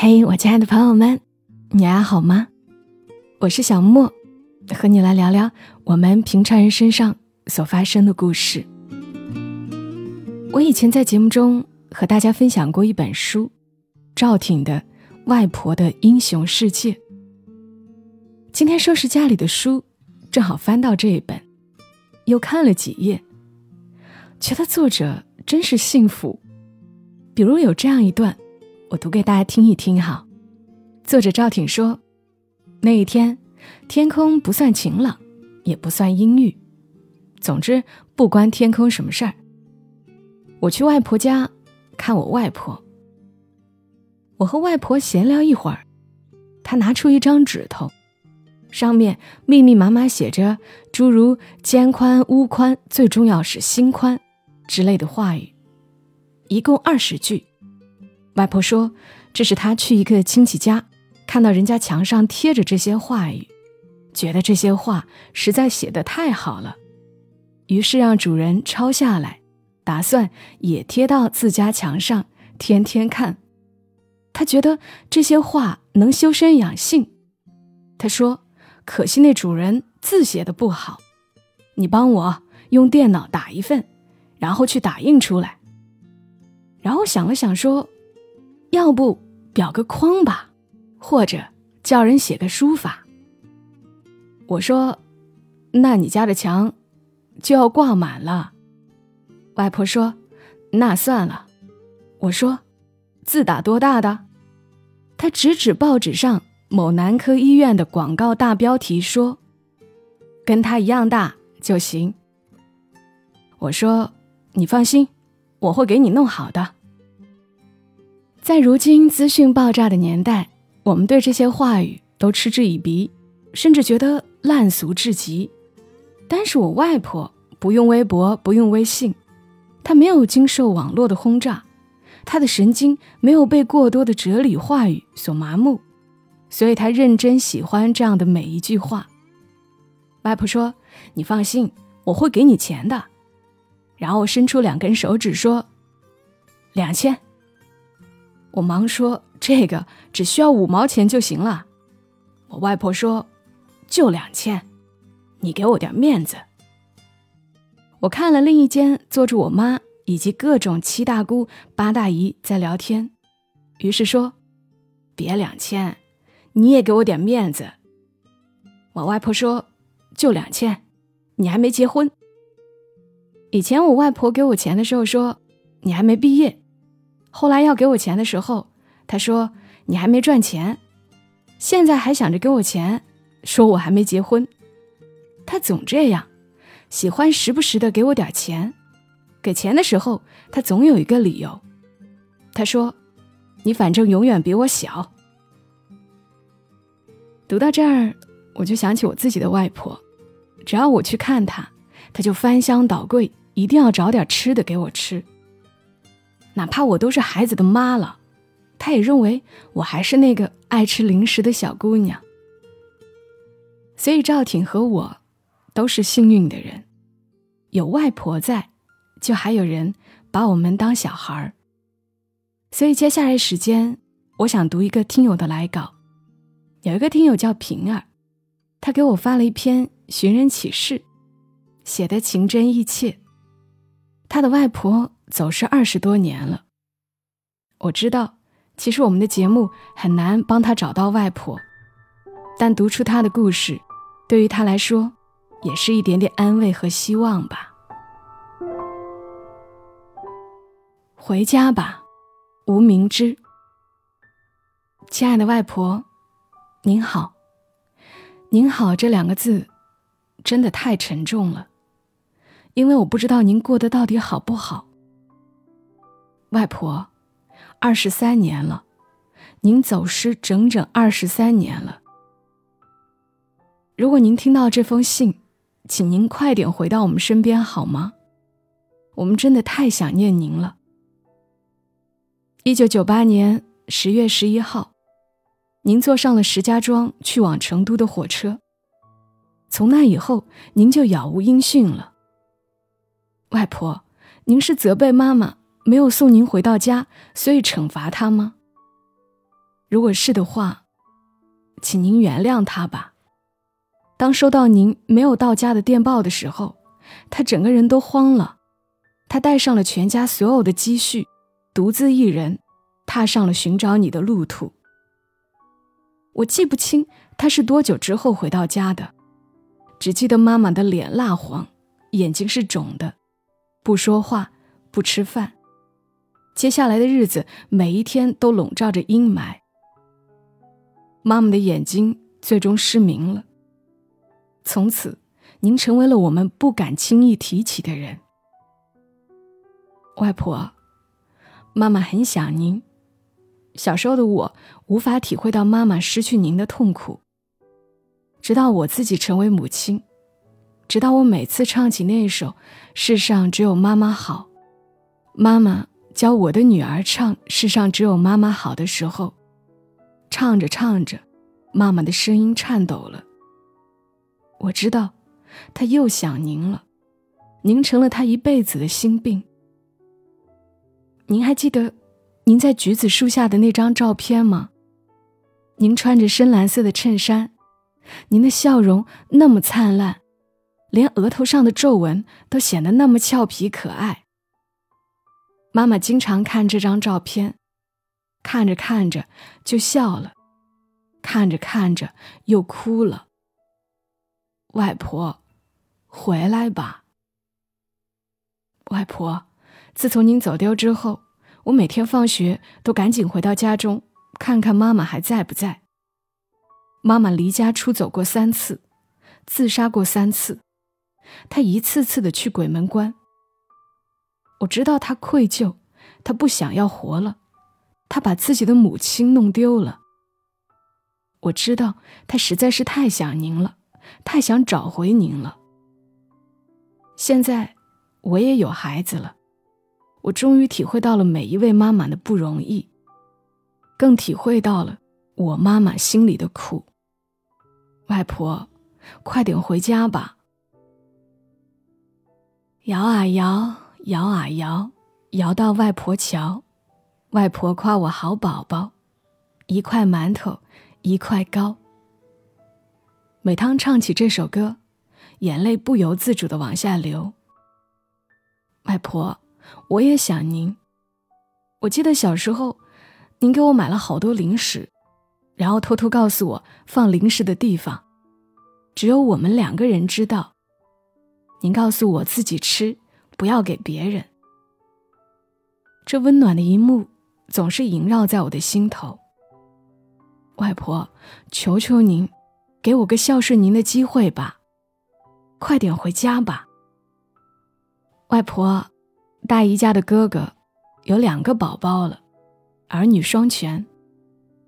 嘿，我亲爱的朋友们，你还好吗？我是小莫，和你来聊聊我们平常人身上所发生的故事。我以前在节目中和大家分享过一本书，赵挺的《外婆的英雄世界》。今天收拾家里的书，正好翻到这一本，又看了几页，觉得作者真是幸福。比如有这样一段。我读给大家听一听哈。作者赵挺说，那一天天空不算晴朗，也不算阴郁，总之不关天空什么事儿。我去外婆家看我外婆，我和外婆闲聊一会儿，她拿出一张纸头，上面密密麻麻写着诸如肩宽、屋宽，最重要是心宽之类的话语，一共二十句。外婆说：“这是她去一个亲戚家，看到人家墙上贴着这些话语，觉得这些话实在写得太好了，于是让主人抄下来，打算也贴到自家墙上，天天看。他觉得这些话能修身养性。他说：‘可惜那主人字写的不好，你帮我用电脑打一份，然后去打印出来。’然后想了想说。”要不裱个框吧，或者叫人写个书法。我说：“那你家的墙就要挂满了。”外婆说：“那算了。”我说：“字打多大的？”他指指报纸上某男科医院的广告大标题说：“跟他一样大就行。”我说：“你放心，我会给你弄好的。”在如今资讯爆炸的年代，我们对这些话语都嗤之以鼻，甚至觉得烂俗至极。但是我外婆不用微博，不用微信，她没有经受网络的轰炸，她的神经没有被过多的哲理话语所麻木，所以她认真喜欢这样的每一句话。外婆说：“你放心，我会给你钱的。”然后伸出两根手指说：“两千。”我忙说：“这个只需要五毛钱就行了。”我外婆说：“就两千，你给我点面子。”我看了另一间坐着我妈以及各种七大姑八大姨在聊天，于是说：“别两千，你也给我点面子。”我外婆说：“就两千，你还没结婚。”以前我外婆给我钱的时候说：“你还没毕业。”后来要给我钱的时候，他说：“你还没赚钱。”现在还想着给我钱，说我还没结婚。他总这样，喜欢时不时的给我点钱。给钱的时候，他总有一个理由。他说：“你反正永远比我小。”读到这儿，我就想起我自己的外婆，只要我去看她，她就翻箱倒柜，一定要找点吃的给我吃。哪怕我都是孩子的妈了，他也认为我还是那个爱吃零食的小姑娘。所以赵挺和我都是幸运的人，有外婆在，就还有人把我们当小孩儿。所以接下来时间，我想读一个听友的来稿。有一个听友叫平儿，他给我发了一篇寻人启事，写的情真意切。他的外婆。走失二十多年了，我知道，其实我们的节目很难帮他找到外婆，但读出他的故事，对于他来说，也是一点点安慰和希望吧。回家吧，吴明之。亲爱的外婆，您好。您好这两个字，真的太沉重了，因为我不知道您过得到底好不好。外婆，二十三年了，您走失整整二十三年了。如果您听到这封信，请您快点回到我们身边好吗？我们真的太想念您了。一九九八年十月十一号，您坐上了石家庄去往成都的火车。从那以后，您就杳无音讯了。外婆，您是责备妈妈？没有送您回到家，所以惩罚他吗？如果是的话，请您原谅他吧。当收到您没有到家的电报的时候，他整个人都慌了。他带上了全家所有的积蓄，独自一人踏上了寻找你的路途。我记不清他是多久之后回到家的，只记得妈妈的脸蜡黄，眼睛是肿的，不说话，不吃饭。接下来的日子，每一天都笼罩着阴霾。妈妈的眼睛最终失明了。从此，您成为了我们不敢轻易提起的人。外婆，妈妈很想您。小时候的我无法体会到妈妈失去您的痛苦。直到我自己成为母亲，直到我每次唱起那一首《世上只有妈妈好》，妈妈教我的女儿唱《世上只有妈妈好》的时候，唱着唱着，妈妈的声音颤抖了。我知道，她又想您了，您成了她一辈子的心病。您还记得，您在橘子树下的那张照片吗？您穿着深蓝色的衬衫，您的笑容那么灿烂，连额头上的皱纹都显得那么俏皮可爱。妈妈经常看这张照片，看着看着就笑了，看着看着又哭了。外婆，回来吧，外婆。自从您走丢之后，我每天放学都赶紧回到家中，看看妈妈还在不在。妈妈离家出走过三次，自杀过三次，她一次次的去鬼门关。我知道他愧疚，他不想要活了，他把自己的母亲弄丢了。我知道他实在是太想您了，太想找回您了。现在我也有孩子了。我终于体会到了每一位妈妈的不容易，更体会到了我妈妈心里的苦。外婆，快点回家吧！摇啊摇，摇啊摇，摇到外婆桥。外婆夸我好宝宝，一块馒头一块糕。每当唱起这首歌，眼泪不由自主的往下流。外婆。我也想您。我记得小时候，您给我买了好多零食，然后偷偷告诉我放零食的地方，只有我们两个人知道。您告诉我自己吃，不要给别人。这温暖的一幕总是萦绕在我的心头。外婆，求求您，给我个孝顺您的机会吧，快点回家吧。外婆。大姨家的哥哥有两个宝宝了，儿女双全；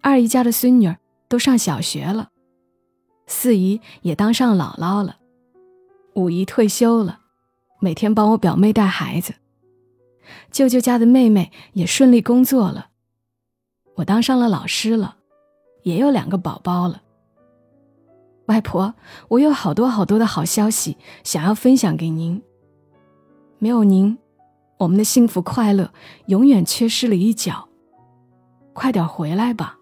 二姨家的孙女儿都上小学了，四姨也当上姥姥了，五姨退休了，每天帮我表妹带孩子；舅舅家的妹妹也顺利工作了，我当上了老师了，也有两个宝宝了。外婆，我有好多好多的好消息想要分享给您，没有您。我们的幸福快乐永远缺失了一角，快点回来吧，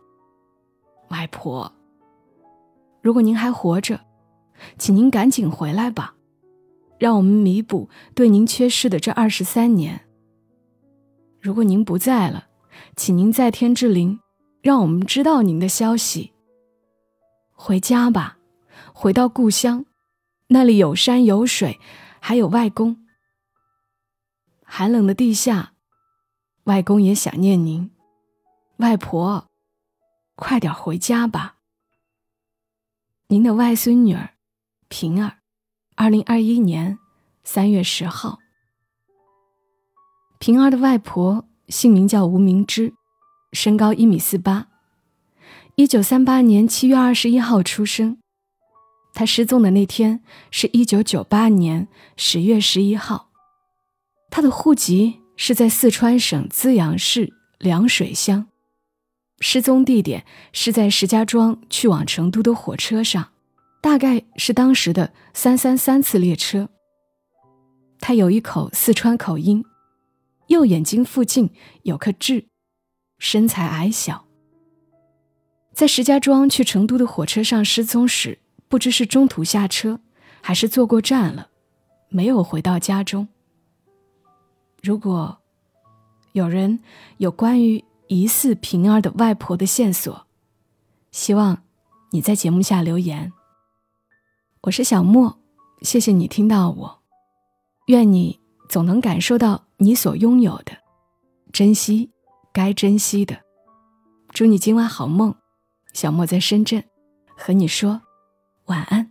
外婆。如果您还活着，请您赶紧回来吧，让我们弥补对您缺失的这二十三年。如果您不在了，请您在天之灵，让我们知道您的消息。回家吧，回到故乡，那里有山有水，还有外公。寒冷的地下，外公也想念您，外婆，快点回家吧。您的外孙女儿，平儿，二零二一年三月十号。平儿的外婆姓名叫吴明芝，身高一米四八，一九三八年七月二十一号出生。她失踪的那天是一九九八年十月十一号。他的户籍是在四川省资阳市凉水乡，失踪地点是在石家庄去往成都的火车上，大概是当时的三三三次列车。他有一口四川口音，右眼睛附近有颗痣，身材矮小。在石家庄去成都的火车上失踪时，不知是中途下车，还是坐过站了，没有回到家中。如果有人有关于疑似平儿的外婆的线索，希望你在节目下留言。我是小莫，谢谢你听到我，愿你总能感受到你所拥有的，珍惜该珍惜的。祝你今晚好梦。小莫在深圳，和你说晚安。